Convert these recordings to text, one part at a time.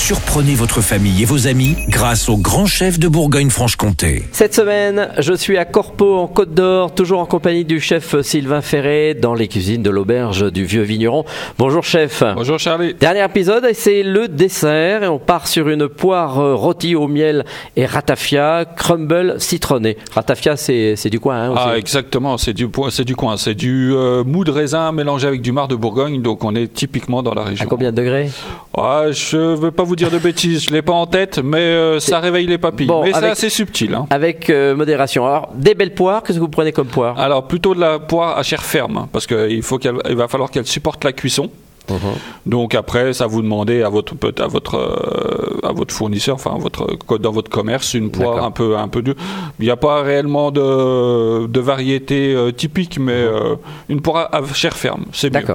Surprenez votre famille et vos amis grâce au grand chef de Bourgogne-Franche-Comté. Cette semaine, je suis à Corpeau en Côte d'Or, toujours en compagnie du chef Sylvain Ferré dans les cuisines de l'auberge du Vieux Vigneron. Bonjour chef. Bonjour Charlie. Dernier épisode et c'est le dessert et on part sur une poire euh, rôtie au miel et ratafia, crumble citronné. Ratafia c'est c'est du coin hein, aussi. Ah exactement, c'est du, c'est du coin, c'est du euh, mou de raisin mélangé avec du marc de Bourgogne, donc on est typiquement dans la À région. combien de degrés? Ah, je veux pas vous dire de bêtises, je l'ai pas en tête, mais euh, ça réveille les papilles. Bon, mais c'est assez subtil. hein. Avec euh, modération. Alors, des belles poires, qu'est-ce que vous prenez comme poire? Alors plutôt de la poire à chair ferme, hein, parce qu'il va falloir qu'elle supporte la cuisson. Mhm. Donc après, ça vous demandez à votre à votre euh, à votre fournisseur, enfin votre dans votre commerce, une poire un peu un peu dure. Il n'y a pas réellement de, de variété euh, typique, mais euh, une poire à chair ferme, c'est mieux.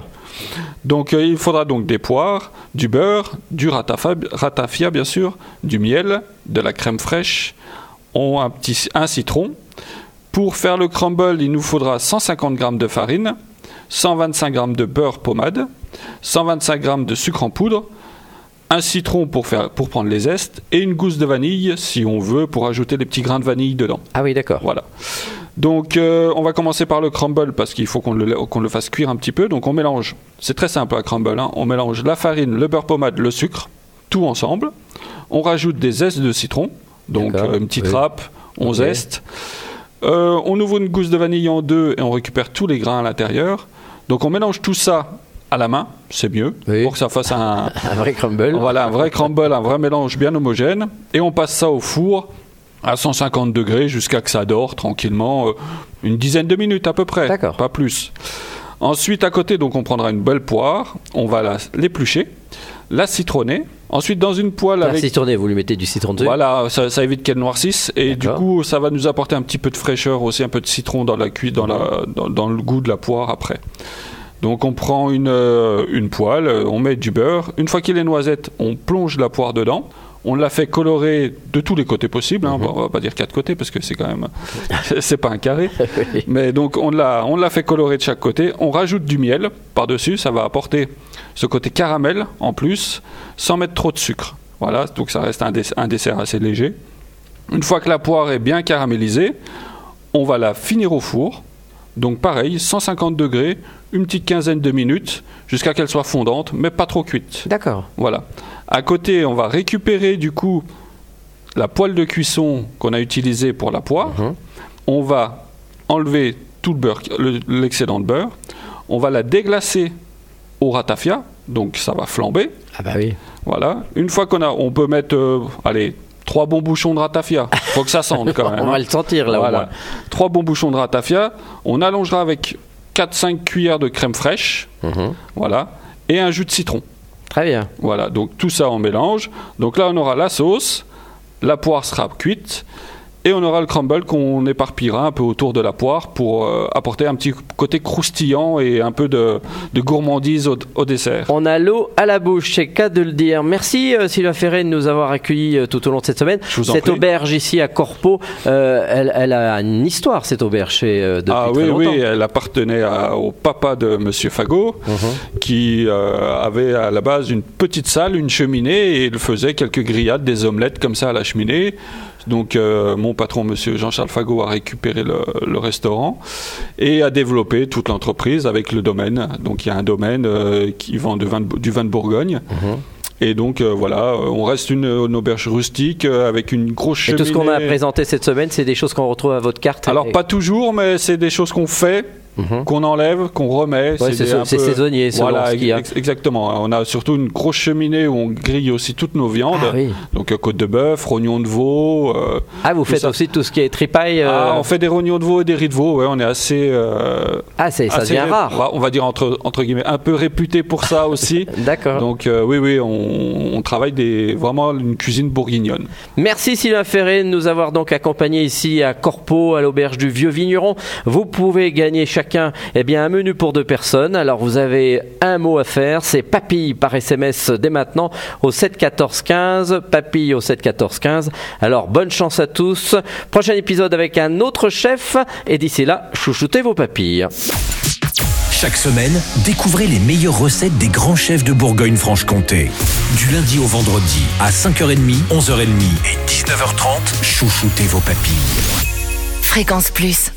Donc euh, il faudra donc des poires, du beurre, du ratafia, ratafia, bien sûr, du miel, de la crème fraîche, on- un petit un citron. Pour faire le crumble, il nous faudra 150 g de farine, 125 g de beurre pommade, 125 g de sucre en poudre, un citron pour, faire, pour prendre les zestes et une gousse de vanille si on veut pour ajouter des petits grains de vanille dedans. Ah oui, d'accord. Voilà. Donc, euh, on va commencer par le crumble parce qu'il faut qu'on le, le fasse cuire un petit peu. Donc, on mélange. C'est très simple un crumble. hein. On mélange la farine, le beurre pommade, le sucre, tout ensemble. On rajoute des zestes de citron. Donc, euh, une petite Oui. râpe. On zeste. Euh, on ouvre une gousse de vanille en deux et on récupère tous les grains à l'intérieur. Donc, on mélange tout ça à la main. C'est mieux Oui. pour que ça fasse un, Un vrai crumble. voilà, un vrai crumble, un vrai mélange bien homogène. Et on passe ça au four à 150 degrés jusqu'à que ça dort tranquillement, euh, une dizaine de minutes à peu près, D'accord. pas plus. Ensuite, à côté, donc on prendra une belle poire, on va l'éplucher, la citronner. Ensuite, dans une poêle La avec citronné, vous lui mettez du citron dessus voilà, ça, ça évite qu'elle noircisse et du coup ça va nous apporter un petit peu de fraîcheur aussi, un peu de citron dans la cuit, dans, la, dans, dans le goût de la poire après. Donc on prend une, euh, une poêle, euh, on met du beurre. Une fois qu'il est noisette, on plonge la poire dedans. On la fait colorer de tous les côtés possibles. hein. On va pas dire quatre côtés parce que c'est quand même c'est pas un carré. Oui. Mais donc on l'a, on l'a fait colorer de chaque côté. On rajoute du miel par-dessus, ça va apporter ce côté caramel en plus, sans mettre trop de sucre. Voilà, donc ça reste un, dess- un dessert assez léger. Une fois que la poire est bien caramélisée, on va la finir au four. Donc pareil, 150 degrés, une petite quinzaine de minutes, jusqu'à qu'elle soit fondante, mais pas trop cuite. D'accord. Voilà. À côté, on va récupérer du coup la poêle de cuisson qu'on a utilisée pour la poire. Mhm. On va enlever tout le beurre, le- l'excédent de beurre. On va la déglacer au ratafia, donc ça va flamber. Ah bah oui. Voilà. Une fois qu'on a, on peut mettre, euh, allez, trois bons bouchons de ratafia. Faut que ça sente quand même. On hein. va le sentir là au Voilà. moins. Trois bons bouchons de ratafia. On allongera avec 4-5 cuillères de crème fraîche. Mhm. Voilà. Et un jus de citron. Très bien. Voilà, donc tout ça on mélange. Donc là on aura la sauce, la poire sera cuite et on aura le crumble qu'on éparpillera un peu autour de la poire pour euh, apporter un petit côté croustillant et un peu de, de gourmandise au, au dessert. On a l'eau à la bouche, c'est cas de le dire. Merci euh, Sylvain Ferré de nous avoir accueillis euh, tout au long de cette semaine. Je vous en cette prie. auberge ici à Corpeau, euh, elle, elle a une histoire cette auberge chez, depuis ah très oui, longtemps. oui, elle appartenait à- au papa de Monsieur Fagot, Mhm. qui avait à la base une petite salle, une cheminée, et il faisait quelques grillades, des omelettes comme ça à la cheminée. Donc euh, mon patron, Monsieur Jean-Charles Fagot, a récupéré le, le restaurant et a développé toute l'entreprise avec le domaine. Donc il y a un domaine euh, qui vend du vin de, du vin de Bourgogne. Mhm. Et donc euh, voilà, on reste une, une auberge rustique euh, avec une grosse Et cheminée. tout ce qu'on a présenté cette semaine, c'est des choses qu'on retrouve à votre carte. Alors Et- pas toujours, mais c'est des choses qu'on fait Mhm. qu'on enlève, qu'on remet. Ouais, c'est peu- saisonnier, Voilà, ce qu'il y a. ex- exactement. On a surtout une grosse cheminée où on grille aussi toutes nos viandes. Ah oui. Donc euh, côte de bœuf, rognons de veau. euh, Ah, vous faites ça. aussi tout ce qui est tripaille. euh, ah, on fait des rognons de veau et des riz de veau. Ouais, on est assez. euh, Ah, c'est, ça assez devient rare. on va- On va dire entre, entre guillemets un peu réputé pour ça aussi. D'accord. Donc oui, oui, on, on travaille des, vraiment une cuisine bourguignonne. Merci Sylvain Ferré de nous avoir donc accompagnés ici à Corpeau, à l'auberge du Vieux Vigneron. Vous pouvez gagner chacun eh bien, un menu pour deux personnes. Alors vous avez un mot à faire, c'est papille par SMS dès maintenant au 7 14 15. Papille au 7 14 15. Alors bonne chance à tous. Prochain épisode avec un autre chef. Et d'ici là, chouchoutez vos papilles. Chaque semaine, découvrez les meilleures recettes des grands chefs de Bourgogne-Franche-Comté. Du lundi au vendredi, à 5h30, 11h30 et 19h30, chouchoutez vos papilles. Fréquence Plus.